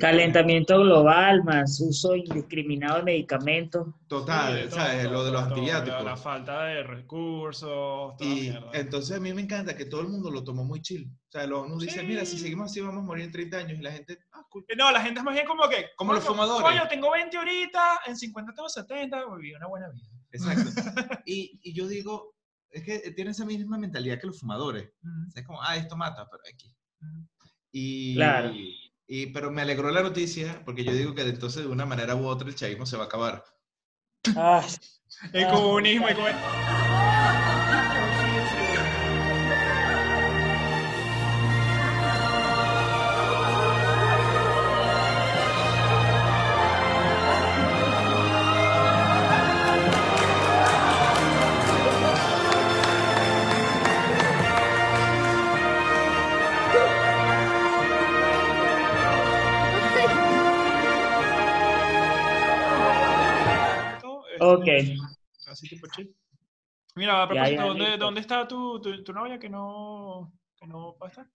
Calentamiento global más uso indiscriminado de medicamentos. Total, Sí, ¿sabes? todo, lo de los todo, antibióticos. La, falta de recursos, toda Y mierda. entonces a mí me encanta que todo el mundo lo tomó muy chill. O sea, lo, uno dice, Sí. mira, si seguimos así vamos a morir en 30 años. Y la gente, ah, cool. Eh, No, la gente es más bien como que. Como los fumadores. Coño, tengo 20 ahorita, en 50 tengo 70, viví una buena vida. Exacto. y, y yo digo, es que tienen esa misma mentalidad que los fumadores. O sea, es como, ah, esto mata, pero aquí. ujú. Y, Claro. y, pero me alegró la noticia porque yo digo que de entonces de una manera u otra el chavismo se va a acabar. El Ah, comunismo, el comunismo. Chill. Mira, a propósito, ¿dónde. ¿dónde está tu, tu, tu novia que no, que no va a estar?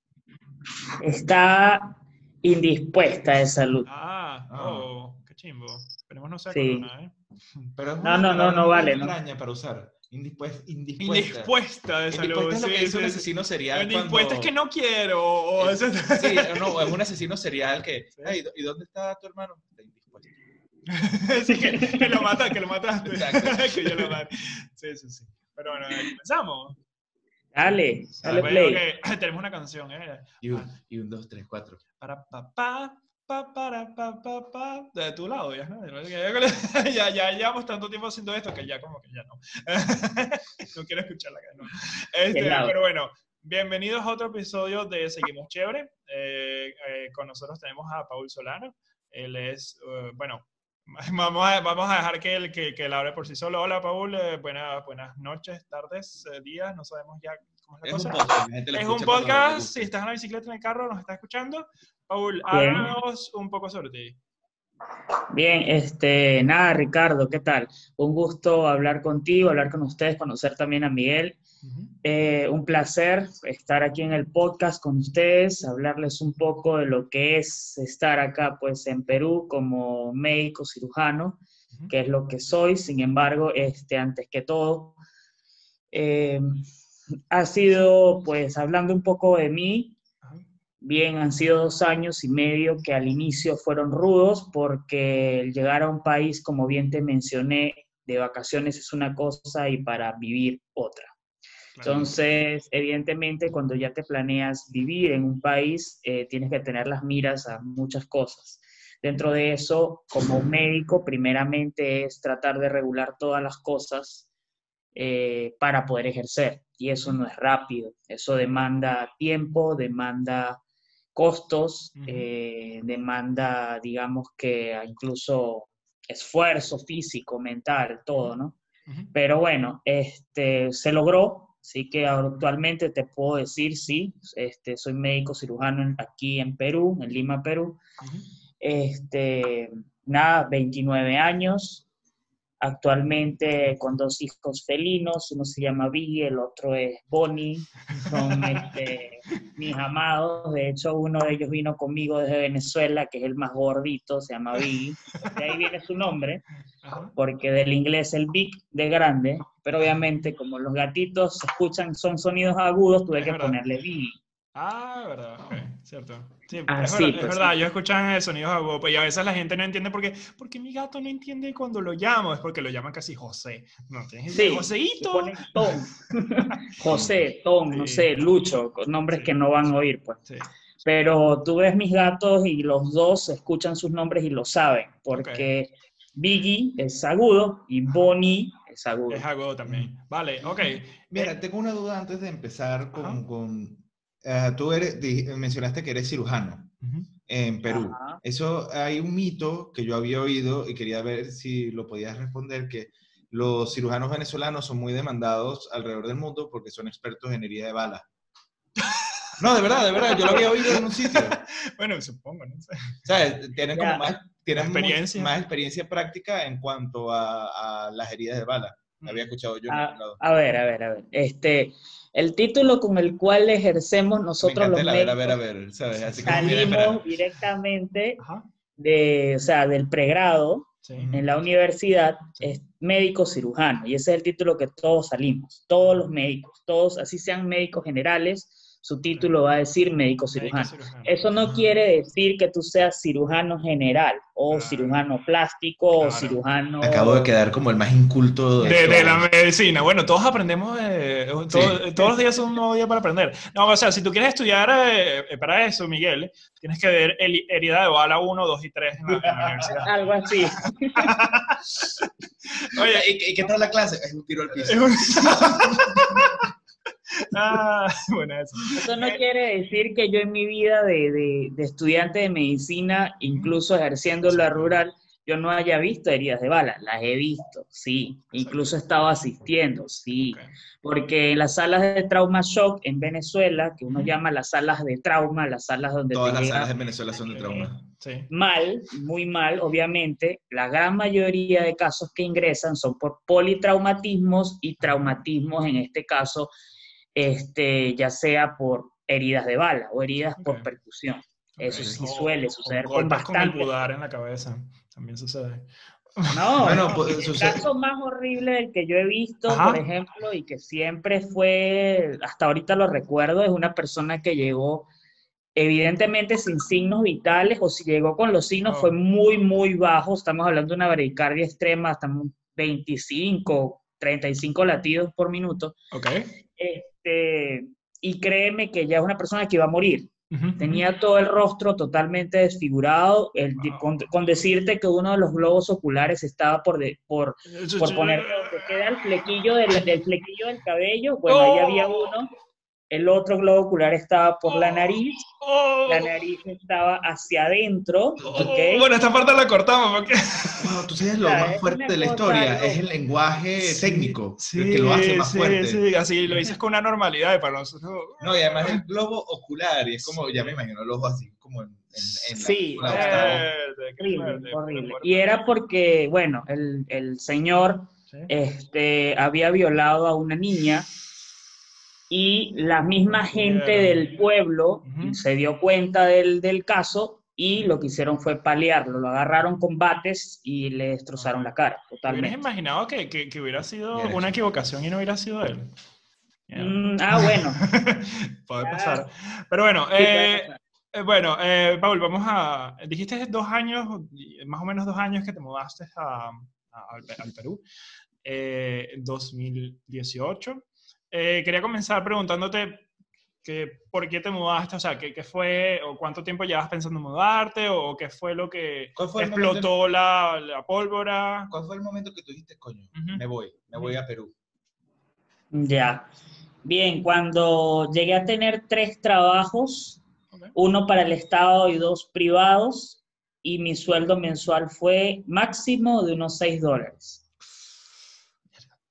Está indispuesta de salud. Ah, Ah. oh, qué chimbo. Esperemos no sea Sí. corona, ¿eh? Pero es No, una no, no, no vale, ¿no? extraña para usar. Indispuesta. Indispuesta. Indispuesta de salud. Indispuesta es lo que sí, dice un sí, asesino serial. Indispuesta es cuando- que no quiero. O, eso- Sí, no, es un asesino serial que, Sí. "Ey, ¿y dónde está tu hermano? Está. Sí, que, que lo mata, que lo mataste. Que yo lo maté. Sí, sí, sí. Pero bueno, comenzamos. Dale, dale Bueno, play. ok, Tenemos una canción, ¿eh? Y un, y un, dos, tres, cuatro. Para pa pa pa para pa pa pa de tu lado ya, ¿no? ya ya llevamos tanto tiempo haciendo esto que ya como que ya no no quiero escuchar la canción este, pero bueno bienvenidos a otro episodio de Seguimos Chévere Eh, eh, con nosotros tenemos a Paul Solano él es eh, bueno Vamos a, vamos a dejar que él, que, que hable por sí solo. Hola, Paul. eh, buena- buenas noches, tardes, eh, días. No sabemos ya cómo es la Es cosa. un podcast. la gente Es un podcast, si estás en la bicicleta, en el carro, nos está escuchando. Paul, Bien. háblanos un poco sobre ti. Bien, este, nada, Ricardo, ¿qué tal? Un gusto hablar contigo, hablar con ustedes, conocer también a Miguel. Eh, un placer estar aquí en el podcast con ustedes, hablarles un poco de lo que es estar acá, pues, en Perú como médico cirujano, que es lo que soy. Sin embargo, este, antes que todo, eh, ha sido, pues, hablando un poco de mí. Bien, han sido dos años y medio que al inicio fueron rudos porque el llegar a un país, como bien te mencioné, de vacaciones es una cosa y para vivir otra. Entonces, evidentemente, cuando ya te planeas vivir en un país, eh, tienes que tener las miras a muchas cosas. Dentro de eso, como médico, primeramente es tratar de regular todas las cosas eh, para poder ejercer. Y eso no es rápido. Eso demanda tiempo, demanda costos, eh, demanda, digamos que incluso esfuerzo físico, mental, todo, ¿no? Pero bueno, este, se logró, así que actualmente te puedo decir, sí, este, soy médico cirujano aquí en Perú, en Lima, Perú. Este, nada, 29 años, actualmente con dos hijos felinos, uno se llama Biggie, el otro es Bonnie, son este, mis amados, de hecho uno de ellos vino conmigo desde Venezuela, que es el más gordito, se llama Biggie, de ahí viene su nombre, porque del inglés el big de grande, pero obviamente como los gatitos escuchan, son sonidos agudos, tuve que ponerle Biggie. Ah, verdad, cierto. Sí, Ah, es, sí, verdad, es pues, verdad, yo escuchan el sonido agudo, pues, y a veces la gente no entiende porque, porque mi gato no entiende cuando lo llamo, es porque lo llaman casi José. No, tienes Sí, Tom, José, Tom, no Sí. sé, Lucho, con nombres Sí. que no van a oír, pues. Sí. Pero tú ves mis gatos y los dos escuchan sus nombres y lo saben, porque Biggie es agudo y Bonnie es agudo. Es agudo también. Vale, ok. Mira, tengo una duda antes de empezar con... con tú eres, di- mencionaste que eres cirujano en Perú. Ajá. Eso hay un mito que yo había oído y quería ver si lo podías responder, que los cirujanos venezolanos son muy demandados alrededor del mundo porque son expertos en herida de bala. No, de verdad, de verdad, yo lo había oído en un sitio. Bueno, supongo, ¿no? sé. O sea, tienen como más experiencia práctica en cuanto a, a las heridas de bala. Había escuchado yo. A, a ver, a ver, a ver. Este, el título con el cual ejercemos nosotros los a ver, a médicos, ver, a ver, salimos directamente Ajá. de, o sea, del pregrado Sí. en la universidad, es médico cirujano, y ese es el título que todos salimos, todos los médicos, todos, así sean médicos generales, su título va a decir médico Médico cirujano. cirujano. Eso no quiere decir que tú seas cirujano general, o Claro. cirujano plástico, o Claro. cirujano... Acabo de quedar como el más inculto de, De, de la medicina. Bueno, todos aprendemos, eh, todo- todos los días son un nuevo día para aprender. No, o sea, si tú quieres estudiar eh, para eso, Miguel, tienes que ver el- herida de bala 1, 2 y 3 en la, en la universidad. Algo así. Oye, ¿y, qué- y qué tal la clase? Es un tiro al piso. ah, bueno, eso. Eso no quiere decir que yo en mi vida de, de- de estudiante de medicina, incluso ejerciendo la rural, yo no haya visto heridas de bala. Las he visto, sí. Incluso he estado asistiendo, sí. Porque en las salas de trauma shock en Venezuela, que uno llama las salas de trauma, las salas donde Todas te las salas en Venezuela son de trauma. Sí. mal, muy mal, obviamente, la gran mayoría de casos que ingresan son por politraumatismos y traumatismos, en este caso, este, ya sea por heridas de bala o heridas por Ok. percusión. Eso sí suele suceder con con el bastante. budar en la cabeza. También sucede. No, Bueno, no, pues, el caso más horrible del que yo he visto, Ajá. por ejemplo, y que siempre fue, hasta ahorita lo recuerdo, es una persona que llegó evidentemente sin signos vitales, o si llegó con los signos Oh. fue muy, muy bajo, estamos hablando de una bradicardia extrema, estamos 25, 35 latidos por minuto, Ok. Este, y créeme que ya es una persona que iba a morir. Tenía todo el rostro totalmente desfigurado, el- Wow. con, con decirte que uno de los globos oculares estaba por, de- por, por poner queda el flequillo del, del flequillo del cabello, bueno, ahí había uno, el otro globo ocular estaba por la nariz, Oh, la nariz estaba hacia adentro, oh, ¿ok? Bueno, esta parte la cortamos porque... Wow, tú sabes lo sea, más fuerte de la historia, es el lenguaje Sí, técnico, sí, el que lo hace más sí, fuerte. Sí, así lo dices con una normalidad para nosotros... No, y además el globo ocular, y es como, ya me imagino el ojo así, como en, en, en la Sí, de eh, Horrible, horrible. Y era porque, bueno, el, el señor Sí. este, había violado a una niña y la misma gente Mierda. del pueblo Ujú. se dio cuenta del, del caso y lo que hicieron fue paliarlo. Lo agarraron con bates y le destrozaron la cara ¿Te hubieras totalmente. imaginado que, que, que hubiera sido Mierda. una equivocación y no hubiera sido él? Mierda. Mm, ah, bueno. Puede pasar. Pero bueno, Sí, eh, pasar. eh, bueno, eh, Paul, vamos a... Dijiste dos años, más o menos dos años que te mudaste a, a- al, al Perú, eh, en 2018. Eh, quería comenzar preguntándote que, por qué te mudaste, o sea, qué, qué fue, o cuánto tiempo llevas pensando en mudarte, o qué fue lo que ¿Cuál fue el momento en- explotó la, la pólvora. ¿Cuál fue el momento que tú dijiste, coño, me voy, me voy a Perú? Ya. Bien, cuando llegué a tener tres trabajos, uno para el Estado y dos privados, y mi sueldo mensual fue máximo de unos 6 dólares.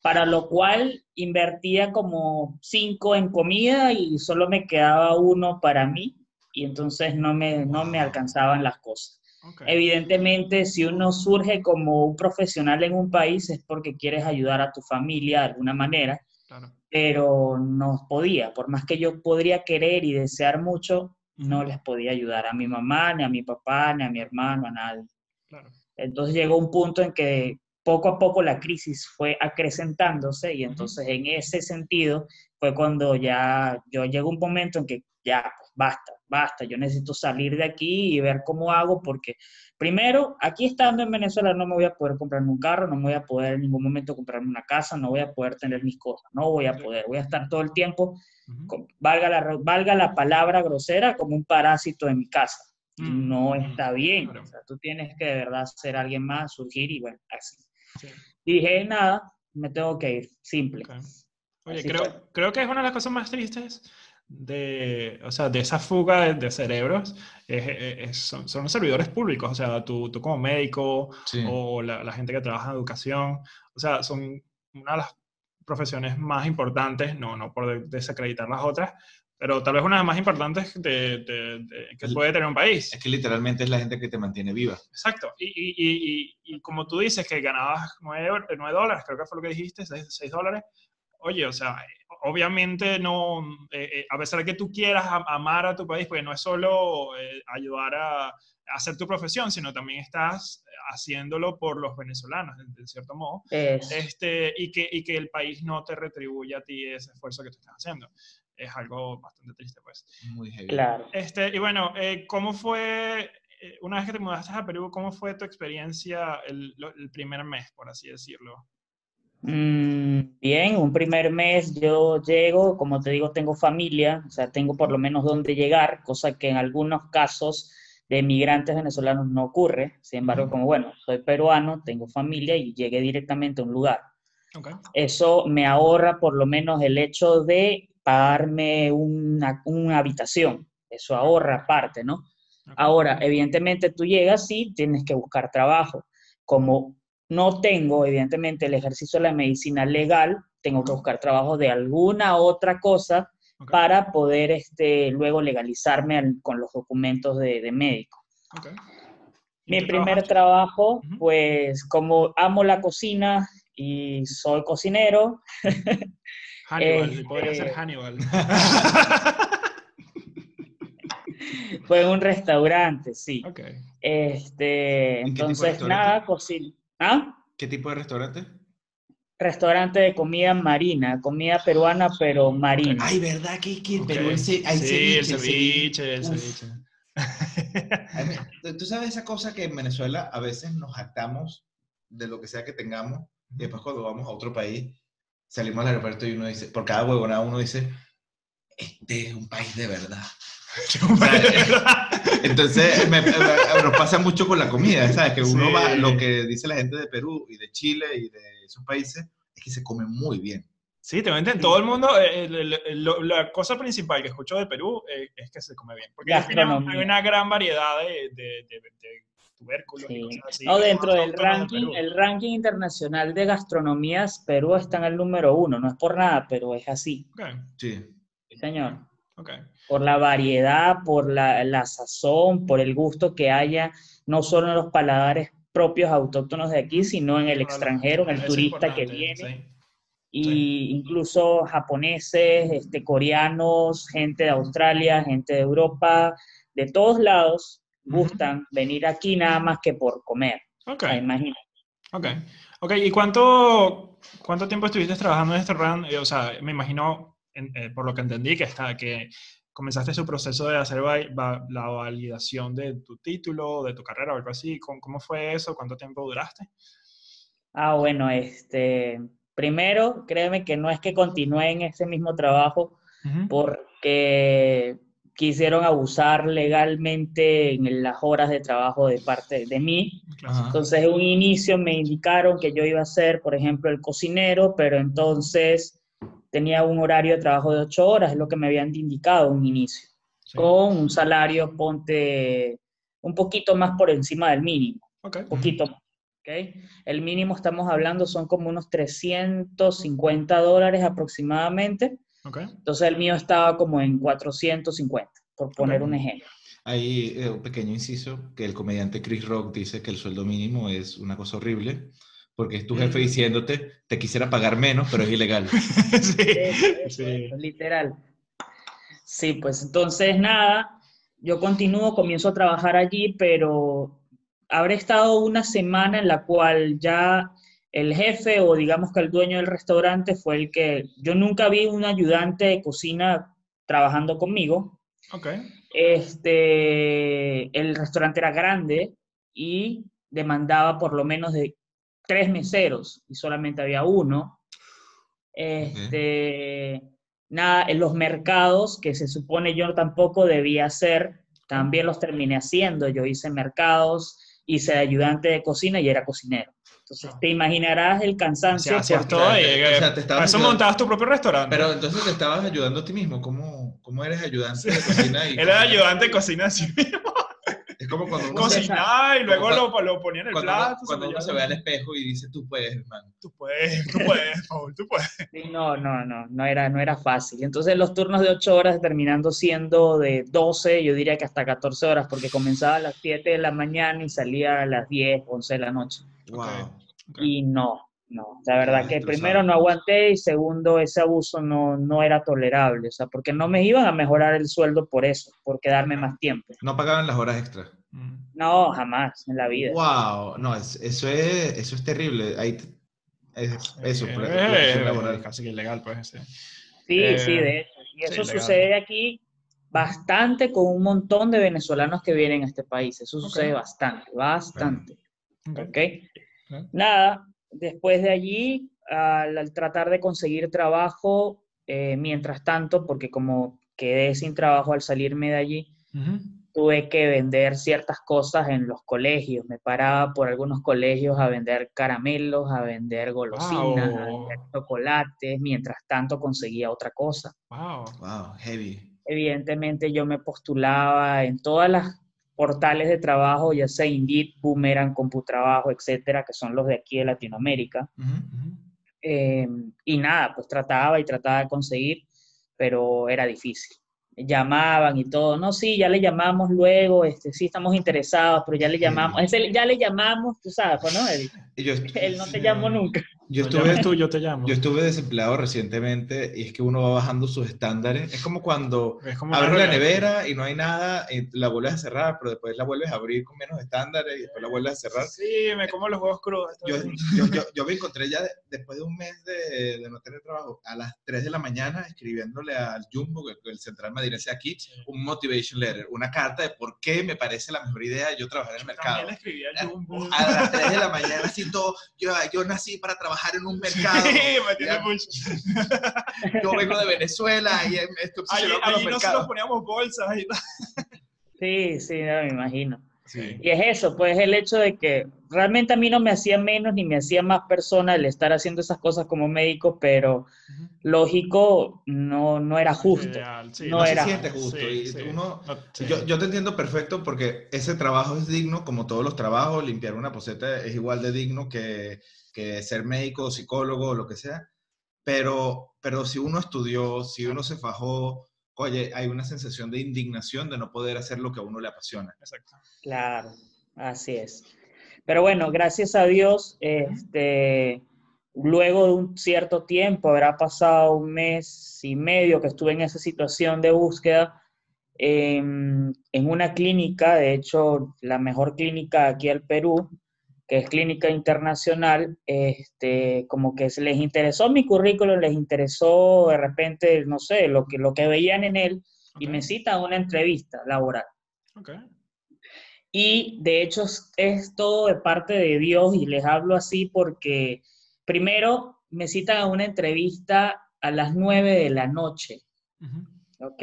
Para lo cual invertía como 5 en comida y solo me quedaba uno para mí, y entonces no me, no me alcanzaban las cosas. Evidentemente, si uno surge como un profesional en un país es porque quieres ayudar a tu familia de alguna manera, Claro. pero no podía. Por más que yo podría querer y desear mucho, no les podía ayudar a mi mamá, ni a mi papá, ni a mi hermano, a nadie. Claro. Entonces llegó un punto en que poco a poco la crisis fue acrecentándose y entonces en ese sentido fue cuando ya yo llegó un momento en que ya, pues basta, basta, yo necesito salir de aquí y ver cómo hago porque primero, aquí estando en Venezuela no me voy a poder comprarme un carro, no me voy a poder en ningún momento comprarme una casa, no voy a poder tener mis cosas, no voy a poder, voy a estar todo el tiempo, con- valga la, valga la palabra grosera, como un parásito en mi casa. Mm, no mm, está bien. O sea, tú tienes que de verdad ser alguien más, surgir y bueno, así. Sí. Y dije, nada, me tengo que ir, simple. Oye, creo, creo que es una de las cosas más tristes de, o sea, de esa fuga de, de cerebros, es- es- es- son, son los servidores públicos, o sea, tú, tú como médico Sí. o la, la gente que trabaja en educación, o sea, son una de las profesiones más importantes, no, no por de- desacreditar las otras, pero tal vez una de las más importantes de, de- de- que El- puede tener un país. Es que literalmente es la gente que te mantiene viva. Exacto. Y, y, y, y, y como tú dices que ganabas 9, dólares, creo que fue lo que dijiste, 6, dólares. Oye, o sea, obviamente no, eh, eh, a pesar de que tú quieras am- amar a tu país, porque no es solo eh, ayudar a, a hacer tu profesión, sino también estás haciéndolo por los venezolanos, en, en cierto modo, Es- este, y, que, y que el país no te retribuya a ti ese esfuerzo que tú estás haciendo. Es algo bastante triste, pues. Muy heavy. claro. Este, y bueno, eh, ¿cómo fue, eh, una vez que te mudaste a Perú, cómo fue tu experiencia el, lo- el primer mes, por así decirlo? Mm, bien, un primer mes yo llego, como te digo, tengo familia, o sea, tengo por lo menos dónde llegar, cosa que en algunos casos de migrantes venezolanos no ocurre. Sin embargo, como bueno, soy peruano, tengo familia y llegué directamente a un lugar. Ok. Eso me ahorra por lo menos el hecho de pagarme una, una habitación. Eso ahorra aparte, ¿no? Ahora, evidentemente tú llegas y tienes que buscar trabajo. Como no tengo, evidentemente, el ejercicio de la medicina legal, tengo que buscar trabajo de alguna otra cosa para poder este, luego legalizarme al- con los documentos de, de médico. ok. ¿Y Mi primer trabajaste? trabajo, pues como amo la cocina y soy cocinero, Hannibal, podría ser Hannibal. fue en un restaurante, sí. ok. Este, ¿En qué tipo de entonces, restaurante? nada, cocina. ¿Ah? ¿Qué tipo de restaurante? Restaurante de comida marina, comida peruana, pero marina. Ay, ¿verdad que, que en Ok. Perú hay sí, el ceviche, ceviche, el ceviche. A mí- Tú sabes esa cosa que en Venezuela a veces nos jactamos de lo que sea que tengamos y después cuando vamos a otro país salimos al aeropuerto y uno dice, por cada huevonada uno dice, este es un país de verdad. Entonces me, me- nos pasa mucho con la comida, ¿sabes? Que uno Sí. va, lo que dice la gente de Perú y de Chile y de esos países es que se come muy bien. Sí, te entiendo. Todo el mundo, eh, el- el- el- lo- la cosa principal que escucho de Perú eh, es que se come bien. Porque tienen Gastronomía. hay una gran variedad de, de- de- de tubérculos y Sí. cosas así. No, dentro del de ranking, el ranking internacional de gastronomías, Perú está en el número uno. No es por nada, pero es así, Sí. Sí, señor. ok. Por la variedad, por la, la sazón, por el gusto que haya, no solo en los paladares propios autóctonos de aquí, sino en el extranjero, en el es turista que viene. sí. y incluso japoneses, este, coreanos, gente de Australia, gente de Europa, de todos lados Gustan venir aquí nada más que por comer. Ok, O sea, imagínate. ok. Ok, ¿y cuánto, cuánto tiempo estuviste trabajando en este run? Eh, O sea, me imagino, en- eh, por lo que entendí, que, está, que comenzaste su proceso de hacer va- va- la validación de tu título, de tu carrera o algo así. ¿Cómo, cómo fue eso? ¿Cuánto tiempo duraste? Ah, bueno, este, primero, créeme que no es que continúe en ese mismo trabajo porque quisieron abusar legalmente en las horas de trabajo de parte de mí. Ajá. Entonces, en un inicio me indicaron que yo iba a ser, por ejemplo, el cocinero, pero entonces tenía un horario de trabajo de ocho horas, es lo que me habían indicado en un inicio, Sí. con un salario, ponte, un poquito más por encima del mínimo, Ok. un poquito más. ¿ok? El mínimo, estamos hablando, son como unos 350 dólares aproximadamente. Ok. Entonces, el mío estaba como en 450, por poner un ejemplo. Hay eh, un pequeño inciso que el comediante Chris Rock dice que el sueldo mínimo es una cosa horrible porque es tu jefe diciéndote te quisiera pagar menos, pero es ilegal. sí. Sí. literal. Sí, pues entonces nada, yo continúo, comienzo a trabajar allí, pero habré estado una semana en la cual ya el jefe o digamos que el dueño del restaurante fue el que yo nunca vi un ayudante de cocina trabajando conmigo. Ok. Este, el restaurante era grande y demandaba por lo menos de tres meseros y solamente había uno. Este, nada, en los mercados, que se supone yo tampoco debía hacer, también los terminé haciendo. Yo hice mercados, hice ayudante de cocina y era cocinero. Entonces te imaginarás el cansancio. Hacías porque- todo y, o sea, eh, o sea, te estabas para eso ayudando. montabas tu propio restaurante. Pero entonces te estabas ayudando a ti mismo. ¿Cómo, cómo eres ayudante de cocina? Y Él era ayudante de cocina así mismo. Es como cuando uno, Cocinaba y luego Cuando- lo, lo ponía en el cuando plato. cuando uno se ve al espejo y dice, tú puedes, hermano. Tú puedes, tú puedes, Paul, tú puedes. Sí, no, no, no, no era, no era fácil. Entonces los turnos de 8 horas terminando siendo de 12, yo diría que hasta 14 horas, porque comenzaba a las 7 de la mañana y salía a las 10, 11 de la noche. Wow. Y no, no, la verdad que destrozado. primero no aguanté y segundo ese abuso no, no era tolerable, o sea, porque no me iban a mejorar el sueldo por eso, por quedarme más tiempo. No pagaban las horas extra. Mm. No, jamás en la vida. Wow, no, es- eso es, eso es terrible. Ahí es- eso, Eh, eh, eh, laboral. casi que ilegal, pues. sí. Sí, Eh, sí, de hecho. Y sí, eso legal. sucede aquí bastante con un montón de venezolanos que vienen a este país. Eso sucede bastante, bastante. Ok. Nada, después de allí, al, al tratar de conseguir trabajo, eh, mientras tanto, porque como quedé sin trabajo al salirme de allí, tuve que vender ciertas cosas en los colegios. Me paraba por algunos colegios a vender caramelos, a vender golosinas, a vender chocolates, mientras tanto conseguía otra cosa. Wow. Wow, heavy. Evidentemente yo me postulaba en todas las portales de trabajo, ya sea Indeed, Boomerang, CompuTrabajo, etcétera, que son los de aquí de Latinoamérica. Eh, y nada, pues trataba y trataba de conseguir, pero era difícil. Llamaban y todo, no, sí, ya le llamamos luego, este, sí estamos interesados, pero ya le llamamos, ese, ya le llamamos, tú sabes, pues, ¿no? Él, yo, él no te llamó nunca. Yo No estuve, tú, yo te llamo. yo estuve desempleado recientemente y es que uno va bajando sus estándares. Es como cuando Es como abres la nevera y no hay nada, y la vuelves a cerrar, pero después la vuelves a abrir con menos estándares y después la vuelves a cerrar. Sí, me como los huevos crudos. Yo, yo, yo, yo me encontré ya de- después de un mes de, de no tener trabajo, a las 3 de la mañana escribiéndole al Jumbo, que el central madrilense aquí, Sí. un motivation letter, una carta de por qué me parece la mejor idea yo trabajar en el mercado. También escribí al Jumbo. A las 3 de la mañana, así todo, yo, yo nací para trabajar en un mercado, Sí, me tiene mucho. yo vengo de Venezuela y estoy Allí, obsesionado con los allí nosotros poníamos bolsas y tal. Sí, sí, no, me imagino. Sí. Y es eso, pues el hecho de que realmente a mí no me hacía menos ni me hacía más persona el estar haciendo esas cosas como médico, pero lógico, no, no era justo. Sí, No No era- se siente justo. Sí, y sí. uno. Yo, yo te entiendo perfecto porque ese trabajo es digno, como todos los trabajos, limpiar una poseta es igual de digno que, que ser médico, psicólogo o lo que sea, pero, pero si uno estudió, si uno se fajó, oye, hay una sensación de indignación de no poder hacer lo que a uno le apasiona. Exacto. Claro, así es. Pero bueno, gracias a Dios, este, luego de un cierto tiempo, habrá pasado un mes y medio que estuve en esa situación de búsqueda, em, en una clínica, de hecho, la mejor clínica aquí al Perú, que es Clínica Internacional, este, como que les interesó mi currículum, les interesó de repente, no sé, lo que, lo que veían en él, y Ok, me citan a una entrevista laboral. ok. Y de hecho es, todo de parte de Dios y les hablo así porque primero me citan a una entrevista a las 9 de la noche, Ujú. ¿ok?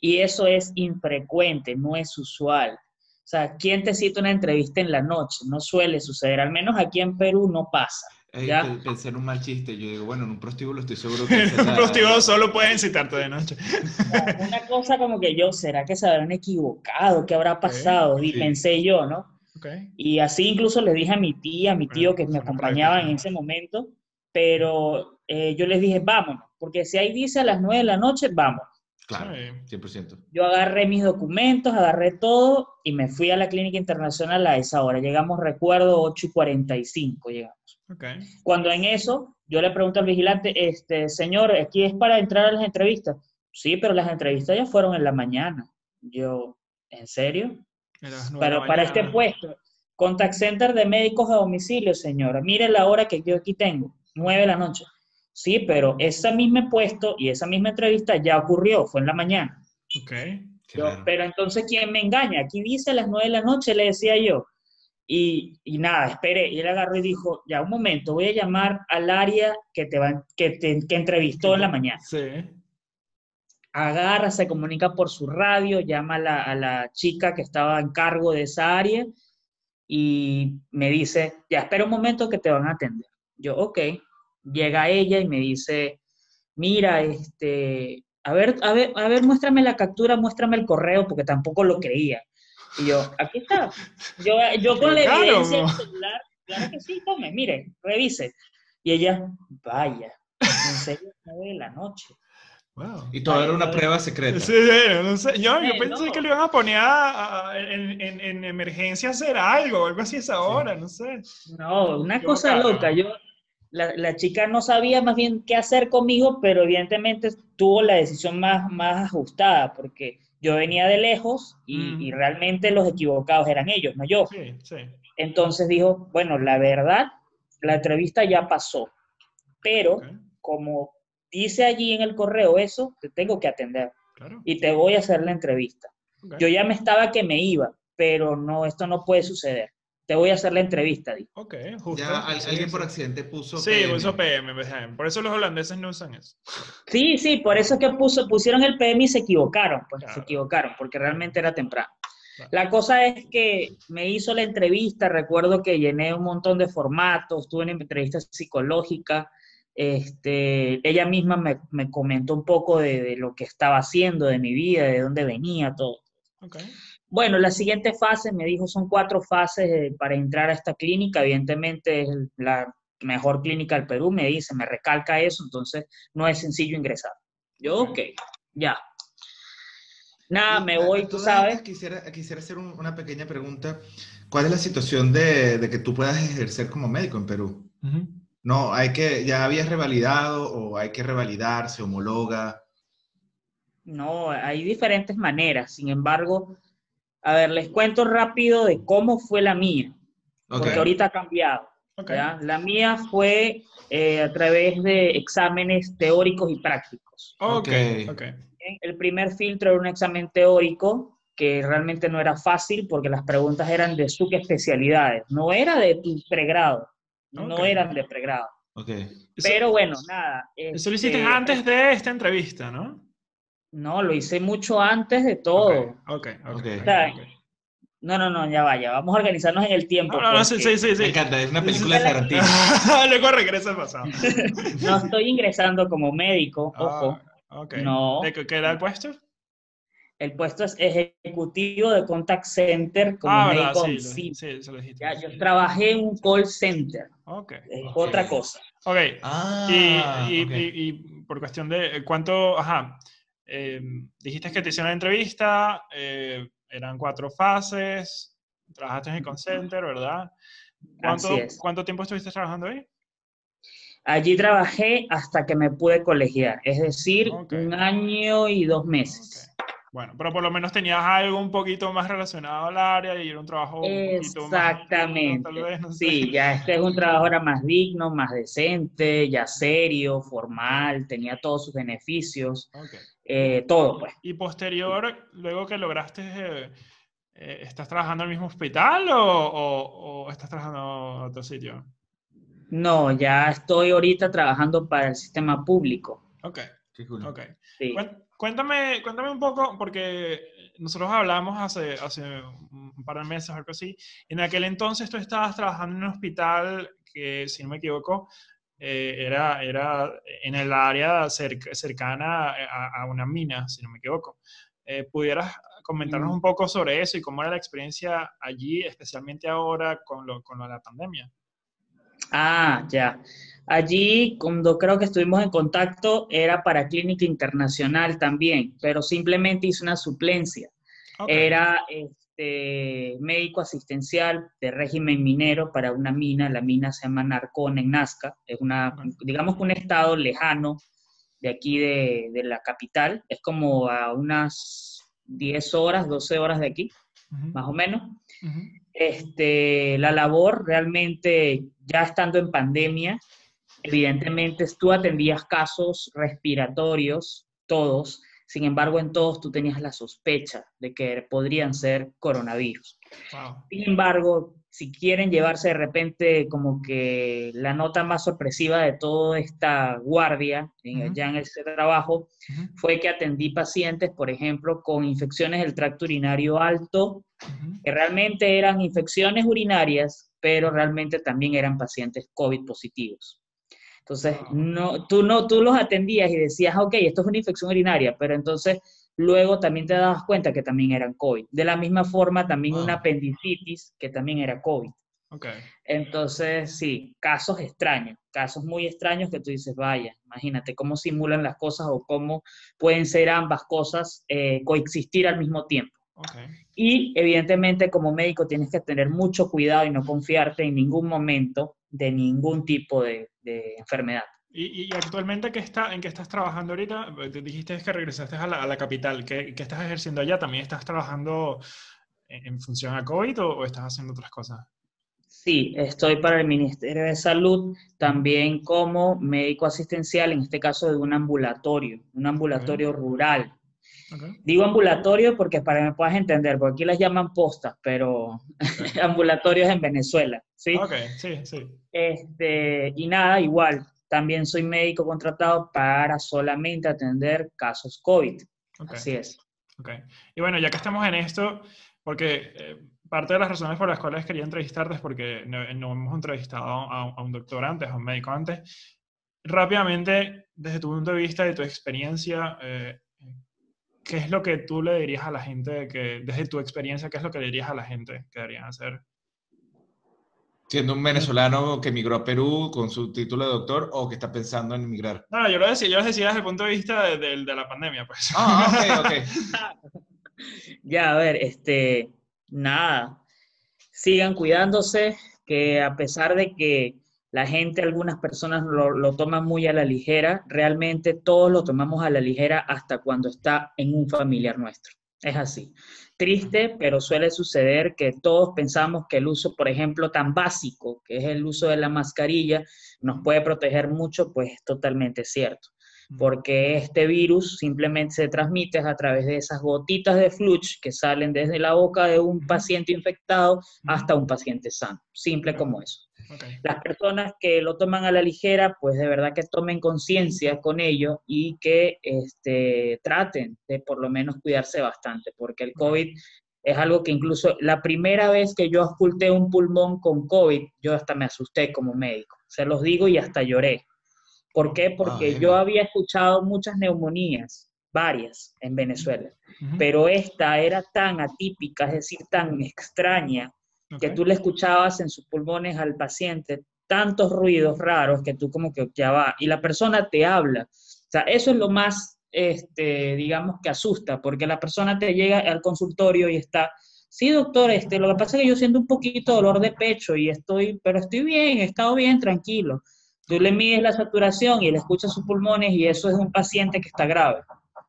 Y eso es infrecuente, no es usual. O sea, ¿quién te cita una entrevista en la noche? No suele suceder, al menos aquí en Perú no pasa. Ya. pe- Pensé en un mal chiste, yo digo, bueno, en un prostíbulo estoy seguro que... En un prostíbulo solo pueden citarte de noche. Una cosa como que yo, ¿será que se habrán equivocado? ¿Qué habrá pasado? Y sí. pensé yo, ¿no? Ok. Y así incluso le dije a mi tía, a mi tío que me Bueno, acompañaban en ese momento, pero eh, yo les dije, vámonos, porque si ahí dice a las 9 de la noche, vamos. Claro, Sí. 100%. Yo agarré mis documentos, agarré todo y me fui a la clínica internacional a esa hora. Llegamos, recuerdo, 8 y 45 llegamos. Ok. Cuando en eso, yo le pregunto al vigilante, este, señor, ¿aquí es para entrar a las entrevistas? Sí, pero las entrevistas ya fueron en la mañana. Yo, ¿en serio? Pero para este puesto, contact center de médicos a domicilio, señora. Mire la hora que yo aquí tengo, 9 de la noche. Sí, pero ese mismo puesto y esa misma entrevista ya ocurrió, fue en la mañana. Ok. Yo, pero entonces, ¿quién me engaña? Aquí dice a las 9 de la noche, le decía yo. Y, y nada, esperé. Y él agarró y dijo, ya un momento, voy a llamar al área que te, va, que te que entrevistó en la mañana. Sí. agarra, se comunica por su radio, llama a la, a la chica que estaba en cargo de esa área y me dice, ya, espera un momento que te van a atender. Yo, ok, llega ella y me dice, mira, este, a ver, a ver, a ver, muéstrame la captura, muéstrame el correo, porque tampoco lo creía. Y yo, aquí está. Yo, yo con la evidencia del celular, claro que sí, tome, mire, revise. Y ella, vaya, en serio, nueve de la noche. Wow. Y todo era una prueba secreta. Sí, no sé. Yo, yo pensé que le iban a poner a, en, en, en, emergencia a hacer algo, algo así esa hora, no sé. No, una cosa loca. Yo, la, la, chica no sabía más bien qué hacer conmigo, pero evidentemente tuvo la decisión más, más ajustada, porque yo venía de lejos y, y realmente los equivocados eran ellos, no yo. Sí, sí. Entonces dijo, bueno, la verdad, la entrevista ya pasó, pero como dice allí en el correo eso, te tengo que atender. Y te voy a hacer la entrevista. Yo ya me estaba que me iba, pero no, esto no puede suceder. Te voy a hacer la entrevista, di. Ok, justo. Ya alguien por accidente puso sí, PM. Sí, puso PM, por eso los holandeses no usan eso. Sí, sí, por eso es que puso, pusieron el PM y se equivocaron, pues se equivocaron, porque realmente era temprano. La cosa es que me hizo la entrevista, recuerdo que llené un montón de formatos, tuve una entrevista psicológica, este, ella misma me, me comentó un poco de, lo que estaba haciendo, de mi vida, de dónde venía, todo. Bueno, la siguiente fase, me dijo, son cuatro fases eh, para entrar a esta clínica. Evidentemente es la mejor clínica del Perú, me dice, me recalca eso, entonces no es sencillo ingresar. Yo, ok, ya. Nada, me voy, tú sabes. Quisiera, quisiera hacer una pequeña pregunta. ¿Cuál es la situación de, de, que tú puedas ejercer como médico en Perú? No, hay que, ya habías revalidado o hay que revalidar, se homologa. No, hay diferentes maneras. Sin embargo, a ver, les cuento rápido de cómo fue la mía, porque ahorita ha cambiado. La mía fue eh, a través de exámenes teóricos y prácticos. Ok, ok. El primer filtro era un examen teórico que realmente no era fácil porque las preguntas eran de especialidades, no era de tu pregrado no eran de pregrado. Okay. Pero bueno, nada. Eso lo hiciste este, antes de esta entrevista, ¿no? No, lo hice mucho antes de todo. Ok, ok, okay. no, no, no, ya vaya. Vamos a organizarnos en el tiempo. No, no, sí, sí, sí, Me encanta, es una película de Tarantino. Luego regresa al pasado. no estoy ingresando como médico, ah, ojo. No. ¿De qué era el puesto? El puesto es ejecutivo de contact center como ah, médico. Sí, sí, lo ya, yo trabajé en un call center. Okay. Es otra cosa. Ok. Ah, y, y, y, por cuestión de cuánto, ajá, em, dijiste que te hicieron la entrevista, eh, eran cuatro fases, trabajaste en el call center, ¿verdad? ¿Cuánto, ¿Cuánto tiempo estuviste trabajando ahí? Allí trabajé hasta que me pude colegiar, es decir, un año y dos meses. Bueno, pero por lo menos tenías algo un poquito más relacionado al área y era un trabajo un poquito Exactamente. Sí, ya este es un trabajo ahora más digno, más decente, ya serio, formal, tenía todos sus beneficios, eh, todo pues. Y posterior, luego que lograste, eh, eh, ¿estás trabajando en el mismo hospital o, estás trabajando en otro sitio? No, ya estoy ahorita trabajando para el sistema público. Ok. Qué cool. Ok. Sí. Cuéntame, cuéntame un poco, porque nosotros hablamos hace, hace un par de meses o algo así. En aquel entonces tú estabas trabajando en un hospital que, si no me equivoco, eh, era, era en el área cercana a, una mina, si no me equivoco. Eh, ¿Pudieras comentarnos mm. un poco sobre eso y cómo era la experiencia allí, especialmente ahora con, lo, con la pandemia? Ah, ya. Allí, cuando creo que estuvimos en contacto, era para Clínica Internacional también, pero simplemente hice una suplencia. Era este, médico asistencial de régimen minero para una mina. La mina se llama Narcón en Nazca. Es una, digamos un estado lejano de aquí de, la capital. Es como a unas 10 horas, 12 horas de aquí, más o menos. este, la labor realmente, ya estando en pandemia, Evidentemente, tú atendías casos respiratorios, todos, sin embargo, en todos tú tenías la sospecha de que podrían ser coronavirus. Sin embargo, si quieren llevarse de repente como que la nota más sorpresiva de toda esta guardia ya en ese trabajo fue que atendí pacientes, por ejemplo, con infecciones del tracto urinario alto, que realmente eran infecciones urinarias, pero realmente también eran pacientes COVID positivos. Entonces, no, tú, no, tú los atendías y decías, ok, esto es una infección urinaria, pero entonces luego también te dabas cuenta que también eran COVID. De la misma forma, también una Ah. apendicitis que también era COVID. Ok. Entonces, sí, casos extraños, casos muy extraños que tú dices, vaya, imagínate cómo simulan las cosas o cómo pueden ser ambas cosas eh, coexistir al mismo tiempo. Ok. Y evidentemente como médico tienes que tener mucho cuidado y no confiarte en ningún momento de ningún tipo de, de enfermedad. ¿Y, y actualmente ¿qué está, en qué estás trabajando ahorita? Te dijiste que regresaste a la, a la capital. ¿Qué, qué estás ejerciendo allá? ¿También estás trabajando en, en función a COVID o, o estás haciendo otras cosas? Sí, estoy para el Ministerio de Salud, también como médico asistencial, en este caso de un ambulatorio, un ambulatorio rural. Ok. Digo ambulatorio porque para que me puedas entender, porque aquí las llaman postas, pero ambulatorios en Venezuela, ¿sí? Ok, sí, sí. Este, y nada, igual, también soy médico contratado para solamente atender casos COVID. ok. Así es. Ok. Y bueno, ya que estamos en esto, porque eh, parte de las razones por las cuales quería entrevistarte es porque no, no hemos entrevistado a, a un doctor antes, a un médico antes. Rápidamente, desde tu punto de vista y tu experiencia, eh, ¿qué es lo que tú le dirías a la gente, que, desde tu experiencia, qué es lo que le dirías a la gente que deberían hacer? Siendo un venezolano que emigró a Perú con su título de doctor o que está pensando en emigrar. No, yo lo decía, yo lo decía desde el punto de vista de, de- de la pandemia, pues. Ah, ok, ok. Ya, a ver, este, nada, sigan cuidándose, que a pesar de que la gente, algunas personas lo, lo toman muy a la ligera, realmente todos lo tomamos a la ligera hasta cuando está en un familiar nuestro. Es así. Triste, pero suele suceder que todos pensamos que el uso, por ejemplo, tan básico, que es el uso de la mascarilla, nos puede proteger mucho, pues es totalmente cierto. Porque este virus simplemente se transmite a través de esas gotitas de fluch que salen desde la boca de un paciente infectado hasta un paciente sano, simple como eso. Ok. Las personas que lo toman a la ligera, pues de verdad que tomen conciencia con ello y que este, traten de por lo menos cuidarse bastante, porque el COVID es algo que incluso la primera vez que yo oculté un pulmón con COVID, yo hasta me asusté como médico, se los digo y hasta lloré. ¿Por qué? Porque yo había escuchado muchas neumonías, varias en Venezuela, Ujú. pero esta era tan atípica, es decir, tan extraña, que tú le escuchabas en sus pulmones al paciente tantos ruidos raros que tú como que ya va, y la persona te habla. O sea, eso es lo más, este, digamos, que asusta, porque la persona te llega al consultorio y está, sí, doctor, este, lo que pasa es que yo siento un poquito dolor de pecho y estoy, pero estoy bien, he estado bien, tranquilo. Tú le mides la saturación y le escuchas sus pulmones y eso es un paciente que está grave.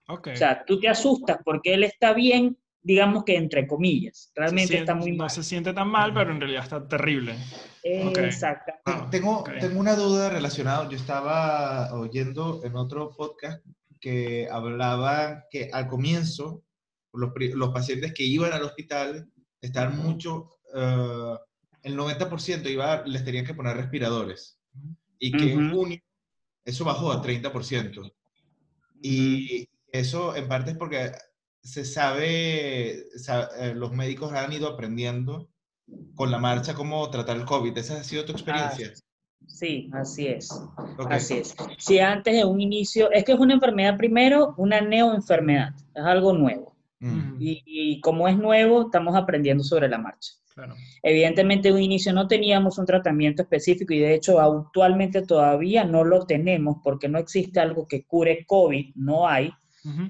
Ok. O sea, tú te asustas porque él está bien, digamos que entre comillas. Realmente Se está muy No mal. se siente tan mal, pero en realidad está terrible. Exacto. Ah, tengo, ok. tengo una duda relacionada. Yo estaba oyendo en otro podcast que hablaba que al comienzo los, los pacientes que iban al hospital estaban mucho, eh, el 90% iba, les tenían que poner respiradores y que en Ujú. junio eso bajó a 30%. Y eso en parte es porque se sabe, sa- eh, los médicos han ido aprendiendo con la marcha cómo tratar el COVID. ¿Esa ha sido tu experiencia? Sí, así es. Ok. Así es. Si antes de un inicio, es que es una enfermedad primero, una neoenfermedad, es algo nuevo. Mm. Y, y como es nuevo, estamos aprendiendo sobre la marcha. Claro. Evidentemente, de un inicio no teníamos un tratamiento específico y de hecho actualmente todavía no lo tenemos porque no existe algo que cure COVID, no hay,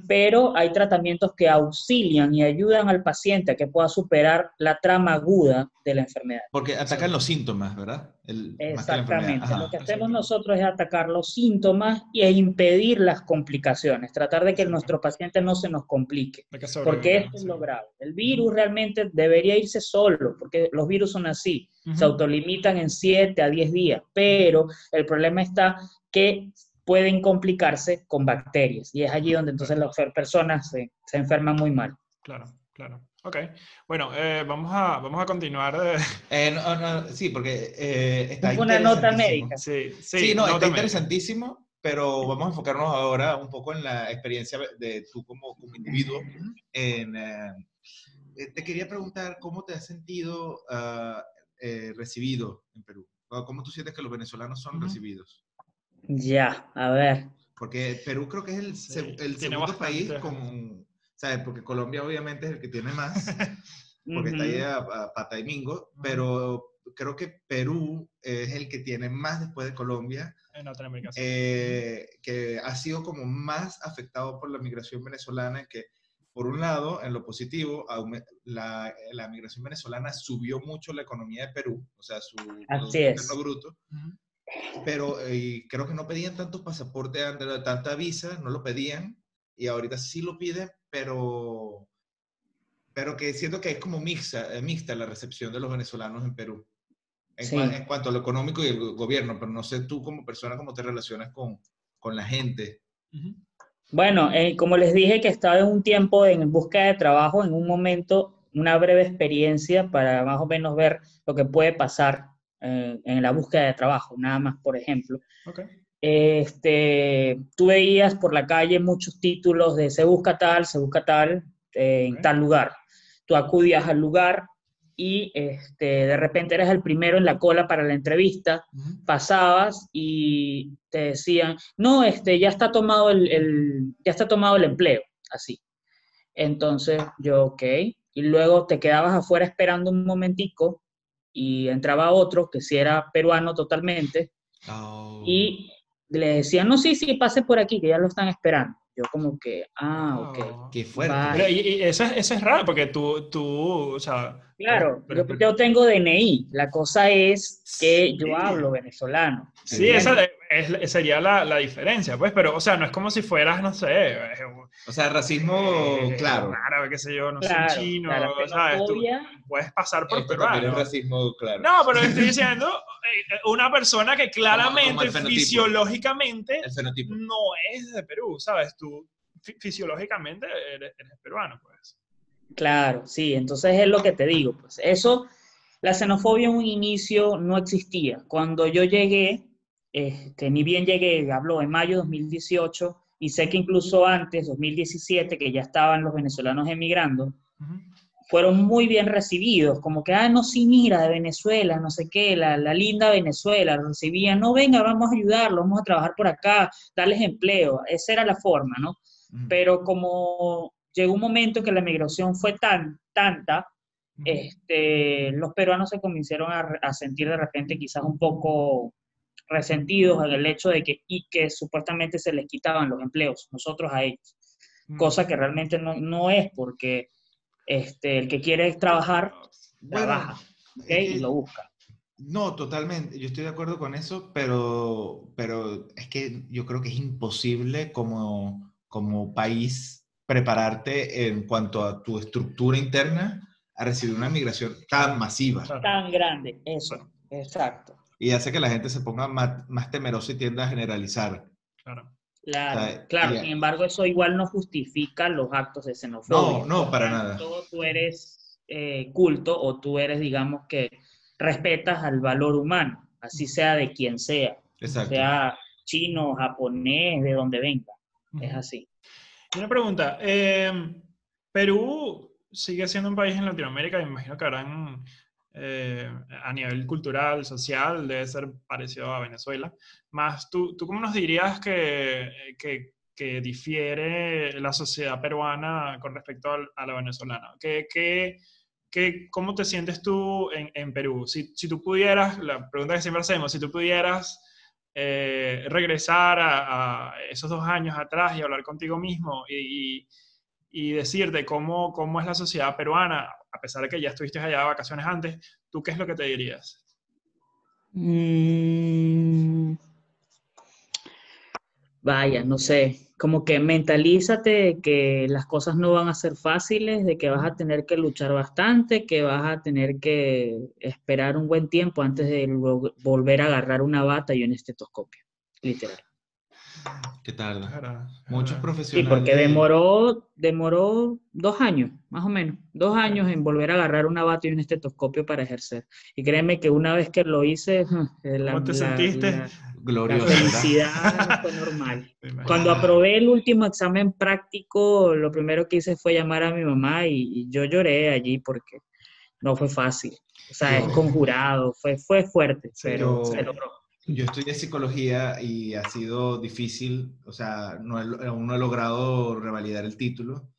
Pero hay tratamientos que auxilian y ayudan al paciente a que pueda superar la trama aguda de la enfermedad. Porque atacan los síntomas, ¿verdad? El-. Exactamente. Ajá. Lo que hacemos nosotros es atacar los síntomas y e impedir las complicaciones, tratar de que nuestro paciente no se nos complique. Porque esto es lo grave. El virus realmente debería irse solo, porque los virus son así, se autolimitan en 7 a 10 días, pero el problema está que pueden complicarse con bacterias y es allí donde entonces las personas se, se enferman muy mal. Claro, claro. Ok. Bueno, eh, vamos, a, vamos a continuar. de- Eh, no, no, sí, porque eh, está Es una nota médica. Sí, sí, Sí, no, está médica. interesantísimo, pero vamos a enfocarnos ahora un poco en la experiencia de tú como, como individuo. En, eh, eh, te quería preguntar cómo te has sentido eh, recibido en Perú. O ¿Cómo tú sientes que los venezolanos son Ujú. recibidos? Ya, a ver. Porque Perú creo que es el, Sí, el segundo país bastante. con, ¿sabes? Porque Colombia obviamente es el que tiene más, porque está ahí a, a pata y mingo, pero creo que Perú es el que tiene más después de Colombia, En sí. eh, que ha sido como más afectado por la migración venezolana, que por un lado, en lo positivo, la, la migración venezolana subió mucho la economía de Perú, o sea, su Producto es. Bruto, Ujú. Pero eh, creo que no pedían tantos pasaportes antes, tanta visa, no lo pedían, y ahorita sí lo piden, pero, pero que siento que es como mixta, eh, mixta la recepción de los venezolanos en Perú. En, Sí. cua- en cuanto a lo económico y el go- gobierno, pero no sé tú como persona cómo te relacionas con, con la gente. Bueno, eh, como les dije que estaba en un tiempo en búsqueda de trabajo, en un momento, una breve experiencia para más o menos ver lo que puede pasar en la búsqueda de trabajo, nada más, por ejemplo. Este, tú veías por la calle muchos títulos de se busca tal, se busca tal, eh, en tal lugar. Tú acudías al lugar y este, de repente eres el primero en la cola para la entrevista pasabas y te decían, no, este, ya está tomado el, el- ya está tomado el empleo, así. Entonces yo, ok, y luego te quedabas afuera esperando un momentico y entraba otro que si era peruano totalmente Oh. y le decían, no, sí, sí, pase por aquí, que ya lo están esperando. Yo como que, ah, ok. Oh. Qué fuerte. Pero, y, y eso, es- eso es raro, porque tú, tú o sea... Claro, pero- yo, pero- yo tengo DNI, la cosa es que yo Sí. hablo venezolano. Sí, esa es- sería la, la diferencia, pues, pero, o sea, no es como si fueras, no sé, eh, O sea, racismo, eh, claro. árabe, qué sé yo, no Claro, sé, chino, claro, la ¿sabes? Tú puedes pasar por Esto también es peruano. racismo, claro. No, pero estoy diciendo, eh, una persona que claramente, como el fenotipo. fisiológicamente, no es de Perú, ¿sabes? Tú fi- fisiológicamente eres, eres peruano, pues. Claro, sí, entonces es lo que te digo, pues eso, la xenofobia en un inicio no existía. Cuando yo llegué, este, ni bien llegué, habló en mayo de 2018, y sé que incluso antes, 2017, que ya estaban los venezolanos emigrando, fueron muy bien recibidos, como que, ah, no, sí, mira, de Venezuela, no sé qué, la, la linda Venezuela, recibían, no, venga, vamos a ayudarlos, vamos a trabajar por acá, darles empleo, esa era la forma, ¿no? Pero como llegó un momento en que la migración fue tan, tanta, este, los peruanos se comenzaron a, a sentir de repente quizás un poco resentidos en el hecho de que, y que supuestamente se les quitaban los empleos, nosotros a ellos, Ujú. cosa que realmente no, no es porque este, el que quiere trabajar, Bueno, trabaja, ¿ok? eh, Y lo busca. No, totalmente. Yo estoy de acuerdo con eso, pero, pero es que yo creo que es imposible como, como país prepararte en cuanto a tu estructura interna a recibir una migración tan masiva. Tan grande, eso, exacto. Y hace que la gente se ponga más, más temerosa y tienda a generalizar. Claro. Claro, O sea, claro, y- sin embargo, eso igual no justifica los actos de xenofobia. No, no, para Por nada. tanto, Tú eres eh, culto o tú eres, digamos, que respetas al valor humano, así sea de quien sea, Exacto. sea chino, japonés, de donde venga. Es así. Y Una pregunta. eh, Perú sigue siendo un país en Latinoamérica, me imagino que habrán eh, a nivel cultural, social, debe ser parecido a Venezuela. Más, ¿tú, tú cómo nos dirías que, que, que difiere la sociedad peruana con respecto a la venezolana? ¿Qué, qué, qué- cómo te sientes tú en, en Perú? Si, si tú pudieras, la pregunta que siempre hacemos, si tú pudieras eh, regresar a, esos dos años atrás y hablar contigo mismo y- y decirte cómo, cómo es la sociedad peruana, a pesar de que ya estuviste allá de vacaciones antes, ¿tú qué es lo que te dirías? Mm, Vaya, no sé, como que mentalízate que las cosas no van a ser fáciles, de que vas a tener que luchar bastante, que vas a tener que esperar un buen tiempo antes de volver a agarrar una bata y un estetoscopio, literal. ¿Qué tal? Cara, Muchos cara. Sí, profesionales. porque demoró, demoró dos años, más o menos, dos años en volver a agarrar una bata y un estetoscopio para ejercer. Y créeme que una vez que lo hice, la, ¿Cómo te la- sentiste? la- la Glorioso. ¿verdad? felicidad fue normal. Cuando aprobé el último examen práctico, lo primero que hice fue llamar a mi mamá y, y yo lloré allí porque no fue fácil. O sea, es conjurado, fue, fue fuerte, Sí, pero yo- se logró. Yo estudié psicología y ha sido difícil, o sea, no he- aún no he logrado revalidar el título,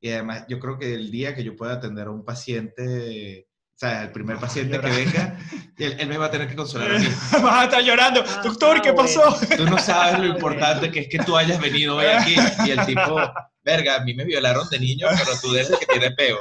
Y además, yo creo que el día que yo pueda atender a un paciente, o sea, el primer paciente que venga, él, él me va a tener que consolar a mí. Vas a estar llorando. Ah, Doctor, ¿qué ah, pasó? Tú no sabes lo importante que es que tú hayas venido hoy aquí. Y el tipo, verga, a mí me violaron de niño, pero tú eres el que tiene peo.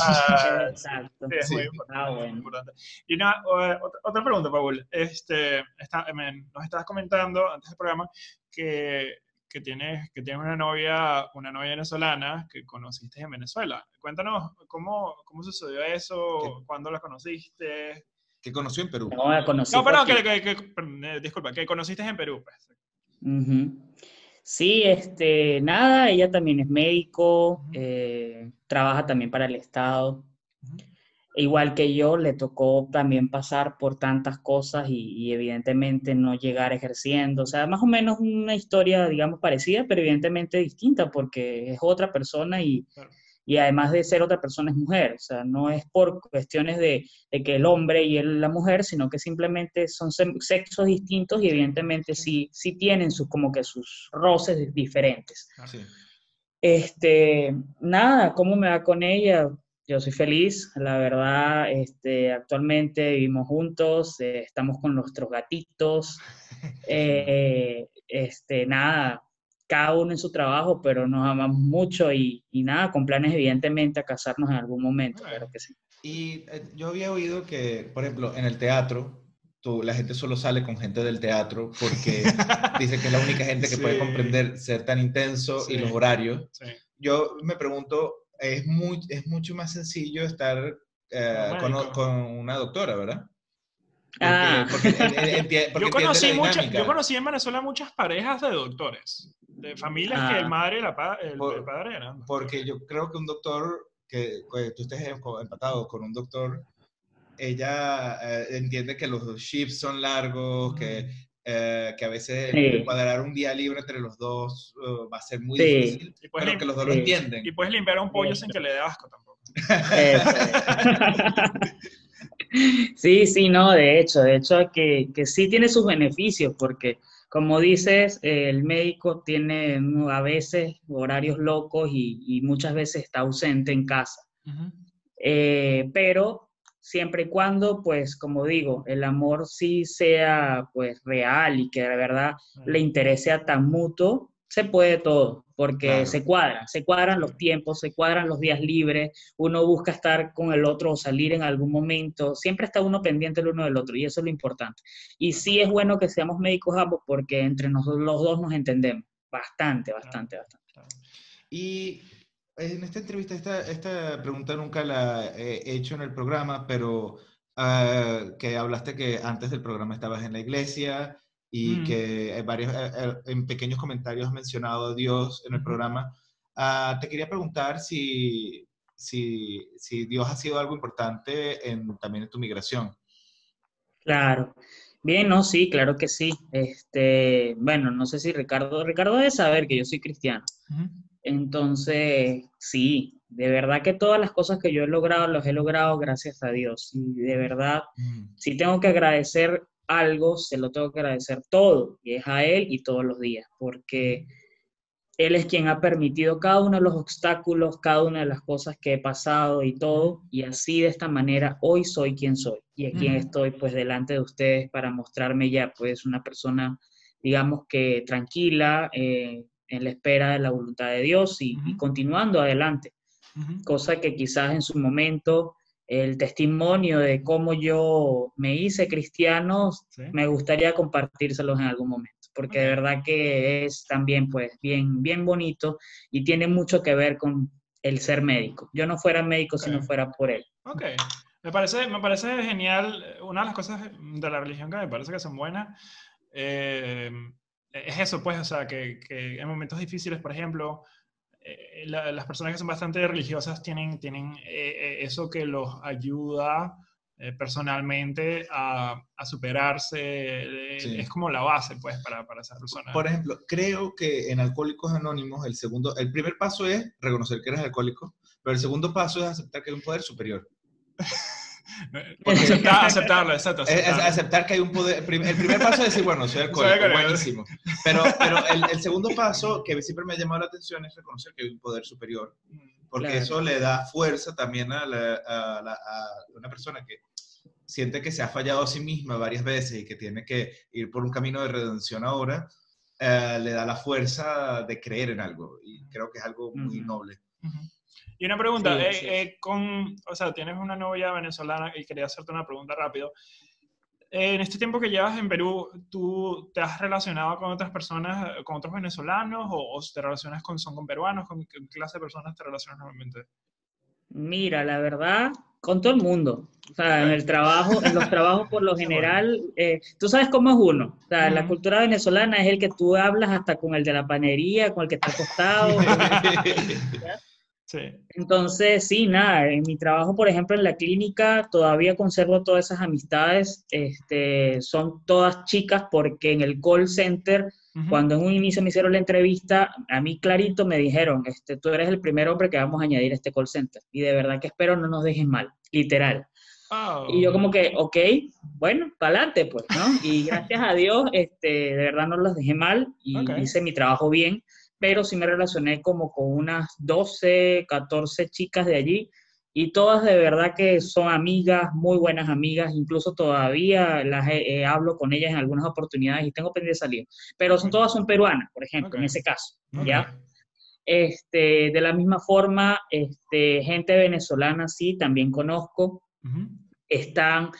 Ah, Exacto. Sí, es Sí. muy importante. Ah, muy bueno. importante. Y una, eh, otra, otra pregunta, Paul. Este, está- me- nos estabas comentando antes del programa que, que, tienes, que tienes una novia, una novia venezolana que conociste en Venezuela. Cuéntanos cómo, cómo sucedió eso, cuándo la conociste. Que conoció en Perú. No, la conocí No, perdón, que, que- eh, disculpa, que conociste en Perú. Pues. Sí, este, nada, ella también es médico, eh, trabaja también para el Estado. Ujú. Igual que yo, le tocó también pasar por tantas cosas y, y evidentemente no llegar ejerciendo. O sea, más o menos una historia, digamos, parecida, pero evidentemente distinta porque es otra persona y, Claro. y además de ser otra persona es mujer. O sea, no es por cuestiones de, de que el hombre y la mujer, sino que simplemente son sexos distintos y evidentemente sí, sí tienen sus, como que sus roces diferentes. Sí. Este, nada, ¿cómo me va con ella? Yo soy feliz, la verdad, este, actualmente vivimos juntos, eh, estamos con nuestros gatitos, eh, este, nada, cada uno en su trabajo, pero nos amamos mucho y, y nada, con planes evidentemente a casarnos en algún momento, Bueno. claro que sí. Y eh, yo había oído que, por ejemplo, en el teatro, tú- la gente solo sale con gente del teatro porque dice que es la única gente que puede Sí. comprender ser tan intenso y Sí. los horarios. Sí. Yo me pregunto, es, muy, es mucho más sencillo estar eh, con, con una doctora, ¿verdad? Porque, Ah. porque, Yo conocí, mucha- yo conocí en Venezuela muchas parejas de doctores, de familias que Ah. el madre y la pa- el, Por- el padre eran. Porque yo creo que un doctor, que, que tú estés em- empatado con un doctor, ella eh, entiende que los shifts son largos, que, eh, que a veces Sí. cuadrar un día libre entre los dos eh, va a ser muy Sí. difícil, Y puedes, pero que los dos lo Sí. entienden. y puedes limpiar un pollo Sí. sin que le dé asco tampoco. Sí, sí, no, de hecho, de hecho que, que sí tiene sus beneficios, porque como dices, eh, el médico tiene a veces horarios locos y, y muchas veces está ausente en casa. Eh, pero siempre y cuando, pues, como digo, el amor sí sea, pues, real y que de verdad le interese a tan mutuo, se puede todo, porque Claro. se cuadran, se cuadran los tiempos, se cuadran los días libres, uno busca estar con el otro o salir en algún momento, siempre está uno pendiente el uno del otro y eso es lo importante. Y sí es bueno que seamos médicos ambos porque entre nosotros los dos nos entendemos, bastante, bastante, bastante. Y en esta entrevista, esta, esta pregunta nunca la he hecho en el programa, pero ah, que hablaste que antes del programa estabas en la iglesia y Mm. que en varios, eh, eh, en pequeños comentarios has mencionado a Dios en el programa. Ah, te quería preguntar si, si, si Dios ha sido algo importante en, también en tu migración. Claro. Bien, no, sí, claro que sí. Este, bueno, no sé si Ricardo, Ricardo debe saber que yo soy cristiano. Entonces, sí, de verdad que todas las cosas que yo he logrado, las he logrado gracias a Dios. Y de verdad, si tengo que agradecer algo, se lo tengo que agradecer todo, y es a Él y todos los días, porque Él es quien ha permitido cada uno de los obstáculos, cada una de las cosas que he pasado y todo, y así de esta manera hoy soy quien soy, y aquí estoy pues delante de ustedes para mostrarme ya pues una persona, digamos que tranquila, eh, en la espera de la voluntad de Dios y, continuando adelante Ujú. cosa que quizás en su momento el testimonio de cómo yo me hice cristiano, Sí. me gustaría compartírselos en algún momento, porque de verdad que es también pues bien, bien bonito y tiene mucho que ver con el ser médico. Yo no fuera médico si no fuera por él. Ok. Me parece, me parece genial. eh, Una de las cosas de la religión que me parece que son buenas eh, es eso, pues, o sea, que, que en momentos difíciles, por ejemplo, eh, la- las personas que son bastante religiosas tienen, tienen eh, eh, eso que los ayuda eh, personalmente a, a superarse. eh, Sí. Es como la base, pues, para, para esas personas. Por ejemplo, creo que en Alcohólicos Anónimos el segundo, el primer paso es reconocer que eres alcohólico, pero el segundo paso es aceptar que hay un poder superior. Porque aceptar- aceptarlo, exacto. Es, es aceptarlo. aceptar que hay un poder. El primer paso es decir, bueno, soy alcohólico, buenísimo. Pero, pero el, el segundo paso, que siempre me ha llamado la atención, es reconocer que hay un poder superior. porque Claro. eso le da fuerza también a, la- a la- a una persona que siente que se ha fallado a sí misma varias veces y que tiene que ir por un camino de redención ahora, eh, le da la fuerza de creer en algo y creo que es algo muy noble. Y una pregunta, Sí, eh, es. eh, con, o sea, tienes una novia venezolana y quería hacerte una pregunta rápido. Eh, en este tiempo que llevas en Perú, ¿tú te has relacionado con otras personas, con otros venezolanos o, o te relacionas con, son con peruanos? ¿Con qué clase de personas te relacionas normalmente? Mira, la verdad, con todo el mundo. O sea, en el trabajo, en los trabajos por lo general, eh, tú sabes cómo es uno. O sea, la Ujú. cultura venezolana es el que tú hablas hasta con el de la panería, con el que está acostado. Sí. Entonces, sí, nada, en mi trabajo, por ejemplo, en la clínica, todavía conservo todas esas amistades. Este, son todas chicas porque en el call center, Ujú. cuando en un inicio me hicieron la entrevista, a mí clarito me dijeron, este, tú eres el primer hombre que vamos a añadir a este call center. Y de verdad que espero no nos dejes mal, literal. Oh. Y yo como que, ok, bueno, para adelante, pues, ¿no? Y gracias a Dios, este, de verdad no los dejé mal y Ok. hice mi trabajo bien, pero sí me relacioné como con unas 12, 14 chicas de allí y todas de verdad que son amigas, muy buenas amigas, incluso todavía las eh, hablo con ellas en algunas oportunidades y tengo pendiente de salir, pero son, todas son peruanas, por ejemplo, Ok. en ese caso, Ok. ¿ya? Este, de la misma forma, este, gente venezolana sí, también conozco, Ujú. están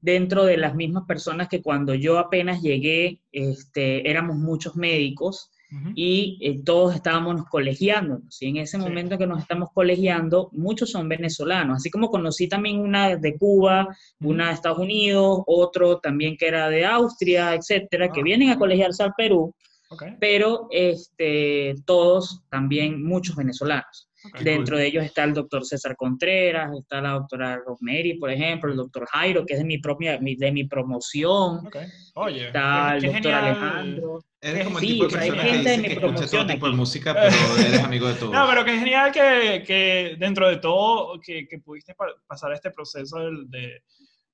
dentro de las mismas personas que cuando yo apenas llegué, este, éramos muchos médicos Y eh, todos estábamos colegiándonos. Y en ese Sí. momento que nos estamos colegiando, muchos son venezolanos. Así como conocí también una de Cuba, una de Estados Unidos, otro también que era de Austria, etcétera, que Ah. vienen a colegiarse al Perú, pero este, todos también muchos venezolanos. Ok. Dentro de ellos está el doctor César Contreras, está la doctora Rosemary, por ejemplo, el doctor Jairo, que es de mi propia, mi- de mi promoción, Ok. Oye, está el doctor genial. Alejandro. Eres como el Sí, tipo de persona que de dice mi que escucha todo tipo de música, pero eres amigo de todos. No, pero qué genial que, que dentro de todo, que, que pudiste pa- pasar este proceso del- de,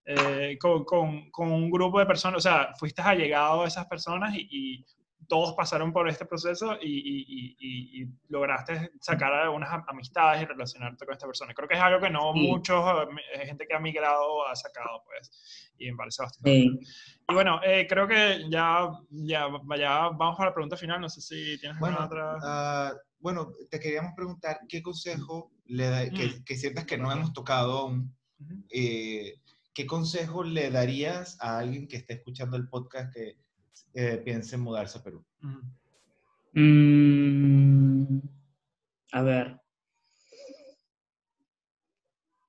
eh, con, con- con un grupo de personas, o sea, fuiste allegado a esas personas y, y todos pasaron por este proceso y, y- y- y- y lograste sacar algunas am- amistades y relacionarte con esta persona. Creo que es algo que no Sí. muchos, eh, gente que ha migrado ha sacado, pues, y parece bastante. Sí. Y bueno, eh, creo que ya, ya, ya vamos para la pregunta final, no sé si tienes Bueno, alguna otra... ah, bueno, te queríamos preguntar qué consejo le da, que, Mm. que sientas que no hemos tocado aún, eh, ¿qué consejo le darías a alguien que esté escuchando el podcast que eh, piense en mudarse a Perú? Mm, a ver.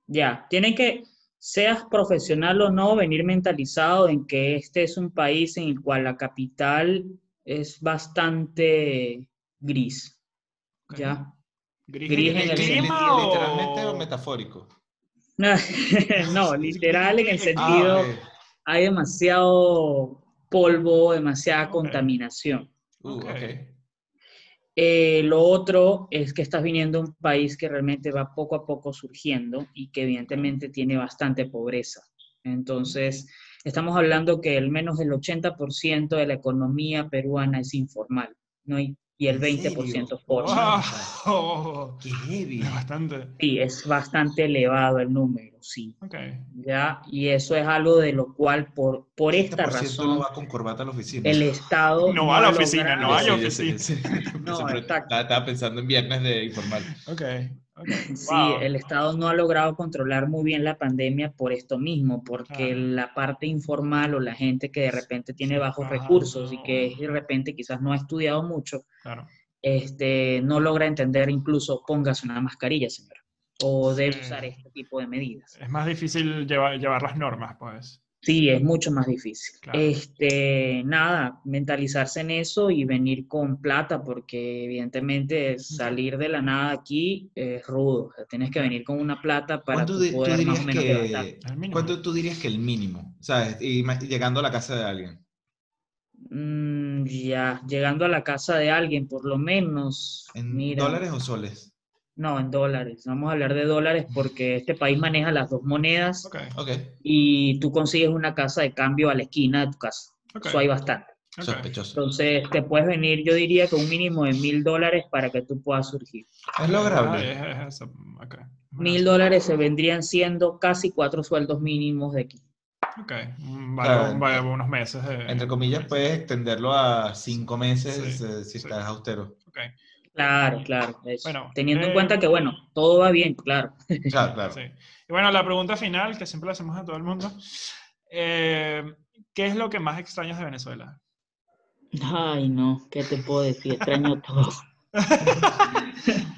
Ya, tienen que, seas profesional o no, venir mentalizado en que este es un país en el cual la capital es bastante gris. ¿Ya? ¿Gris, Gris en el el clima sentido- o...? ¿Literalmente o metafórico? No, literal en el Ah, sentido, ok. hay demasiado polvo, demasiada contaminación. Uh. Eh, lo otro es que estás viniendo a un país que realmente va poco a poco surgiendo y que evidentemente tiene bastante pobreza. Entonces, estamos hablando que al menos el 80% de la economía peruana es informal, ¿no? Y, y el ¿En 20% serio? formal. ¡Wow! Qué heavy. Es bastante. Sí, es bastante elevado el número, sí. Ok. ¿Ya? Y eso es algo de lo cual, por, por esta 30% razón, no va con corbata a la oficina. el Estado... No va a la oficina, no logrado- hay oficina. yo sé. No, Siempre exacto. Estaba, estaba pensando en viernes de informal. Ok. Sí, Wow. el Estado no ha logrado controlar muy bien la pandemia por esto mismo, porque la parte informal o la gente que de repente tiene bajos recursos y que de repente quizás no ha estudiado mucho, Claro. este, no logra entender incluso póngase una mascarilla, señora, o debe Sí. usar este tipo de medidas. Es más difícil llevar, llevar las normas, pues. Sí, es mucho más difícil. Claro. Este, nada, mentalizarse en eso y venir con plata, porque evidentemente salir de la nada aquí es rudo. O sea, tienes que venir con una plata para ¿Cuánto tú di- tú poder más o menos levantar. que. ¿Cuánto tú dirías que el mínimo? ¿Sabes? Y llegando a la casa de alguien. Mm, ya, llegando a la casa de alguien, por lo menos, ¿En mira, dólares o soles? No, en dólares. Vamos a hablar de dólares porque este país maneja las dos monedas Ok. Ok. y tú consigues una casa de cambio a la esquina de tu casa. ok. Eso hay bastante. Sospechoso. Entonces, te puedes venir, yo diría que un mínimo de mil dólares para que tú puedas surgir. Es lograble. Ah. Mil dólares se vendrían siendo casi cuatro sueldos mínimos de aquí. Ok, vale, vale, unos meses. Entre comillas, puedes extenderlo a cinco meses Sí, eh, si sí. estás austero. Ok, Claro, claro. eso. Bueno, Teniendo eh, en cuenta que, bueno, todo va bien, claro. Claro, claro. sí. Y bueno, la pregunta final, que siempre le hacemos a todo el mundo. eh, ¿Qué es lo que más extrañas de Venezuela? Ay, no, ¿qué te puedo decir? Extraño todo.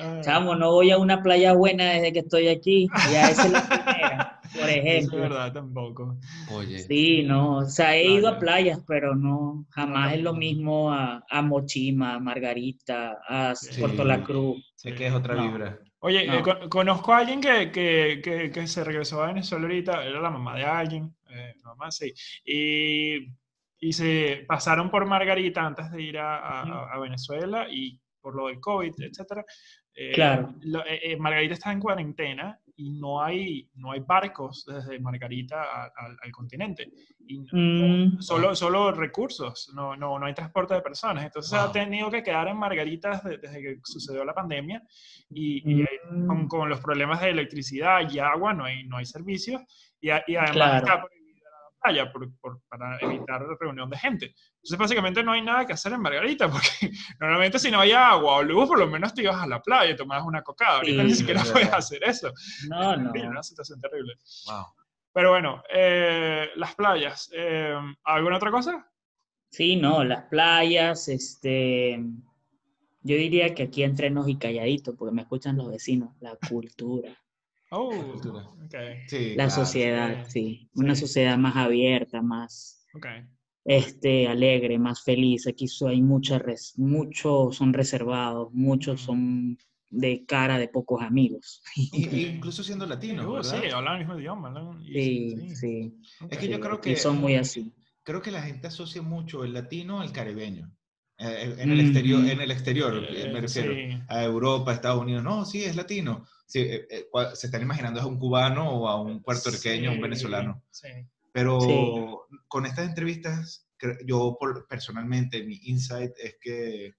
Ah, Chamo, no voy a una playa buena desde que estoy aquí. Ya esa es la primera, por eso es ejemplo. verdad, tampoco. Oye. Sí, no, o sea, he ido a Playa. playas, pero no, jamás es lo mismo a, a Mochima, a Margarita, a Sí. Puerto La Cruz. Sé que es otra No. vibra. Oye, No. eh, con- conozco a alguien que, que, que, que se regresó a Venezuela ahorita, era la mamá de alguien, eh, mamá, sí, y, y se pasaron por Margarita antes de ir a, a- a Venezuela y por lo del COVID, etcétera. Eh, Claro. lo- eh, eh, Margarita está en cuarentena y no hay, no hay barcos desde Margarita a- al- al continente. Y no- Mm, solo, solo recursos, no, no, no hay transporte de personas. Entonces ha Wow. tenido que quedar en Margarita desde, desde que sucedió la pandemia y, y ahí mm, con, con los problemas de electricidad y agua no hay, no hay servicios y, a- y además Claro. está playa por- por- para evitar reunión de gente. Entonces básicamente no hay nada que hacer en Margarita porque normalmente si no hay agua o luz por lo menos te ibas a la playa y tomabas una cocada. Ahorita ni Sí, siquiera es puedes verdad. hacer eso. no, no. Terrible, una situación terrible. Wow. Pero bueno, eh, las playas. eh, ¿Alguna otra cosa? Sí, no, las playas, este, yo diría que aquí entre nos y calladito, porque me escuchan los vecinos, la cultura, Oh, Cultura. ok, Sí, la claro. sociedad, sí, una sí. sociedad más abierta, más, este, alegre, más feliz. Aquí hay mucha res- muchos son reservados, muchos son de cara de pocos amigos. Incluso siendo latino, Uh, hablan el mismo idioma. hablan- Sí, sí. Es que yo creo que- son muy así. Creo que la gente asocia mucho el latino al caribeño. Eh, en, el exterior, en el exterior, Eh, me refiero. sí. A Europa, Estados Unidos. No, sí, es latino. Sí, eh, eh, se están imaginando a un cubano o a un puertorriqueño, a un Sí, venezolano. Sí. Pero Sí. con estas entrevistas, cre- yo por- personalmente, mi insight es que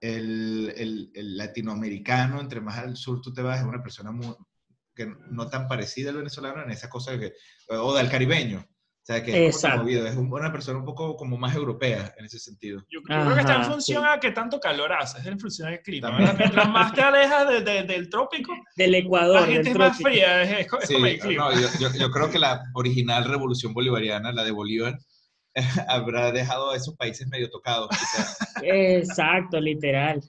el, el- el latinoamericano, entre más al sur tú te vas, es una persona muy, que no tan parecida al venezolano en esa cosa que, o del caribeño. O sea, que es, es un- una persona un poco como más europea en ese sentido. Yo, yo creo que está en Ajá, función sí. a qué tanto calor hace, es en función del clima. Mientras más te alejas de- de- del trópico, Del la Ecuador, gente del es más trópico. fría, es, es Sí, como el clima. no, yo, yo- yo creo que la original revolución bolivariana, la de Bolívar, habrá dejado a esos países medio tocados. quizás. Exacto, literal.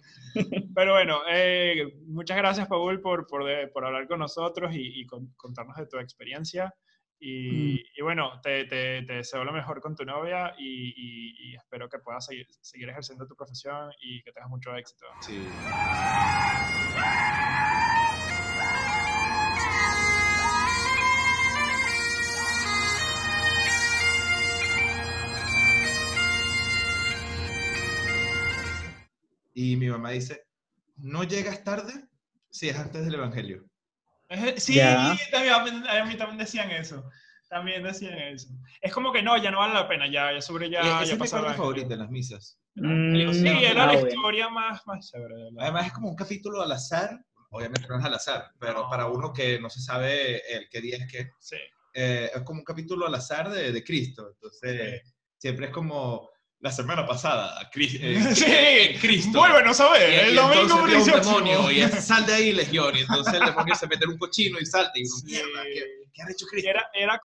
Pero bueno, eh, muchas gracias, Paul, por, por, de- por hablar con nosotros y, y con- contarnos de tu experiencia. Y, Mm. y bueno, te, te- te deseo lo mejor con tu novia y, y- y espero que puedas seguir, seguir ejerciendo tu profesión y que tengas mucho éxito. Sí. Y mi mamá dice, no llegas tarde si es antes del Evangelio. Sí, Ya. también, a mí- también decían eso. También decían eso. Es como que no, ya no vale la pena, ya, ya sobre ya, esa ya es mi parte favorita en las misas. Mm, Sí, era ah, la historia más, más chévere. Además es como un capítulo al azar, obviamente no es al azar, pero No. para uno que no se sabe el qué día es que, Sí. eh, es como un capítulo al azar de, de Cristo. Entonces, siempre es como la semana pasada, Cris- eh, Sí. eh, Cristo. Bueno, saber, Y- el y domingo un demonio y sal de ahí, legión. Y entonces el demonio se mete en un cochino y salta. Y Sí. mierda, ¿qué, qué ha hecho Cristo? Era, era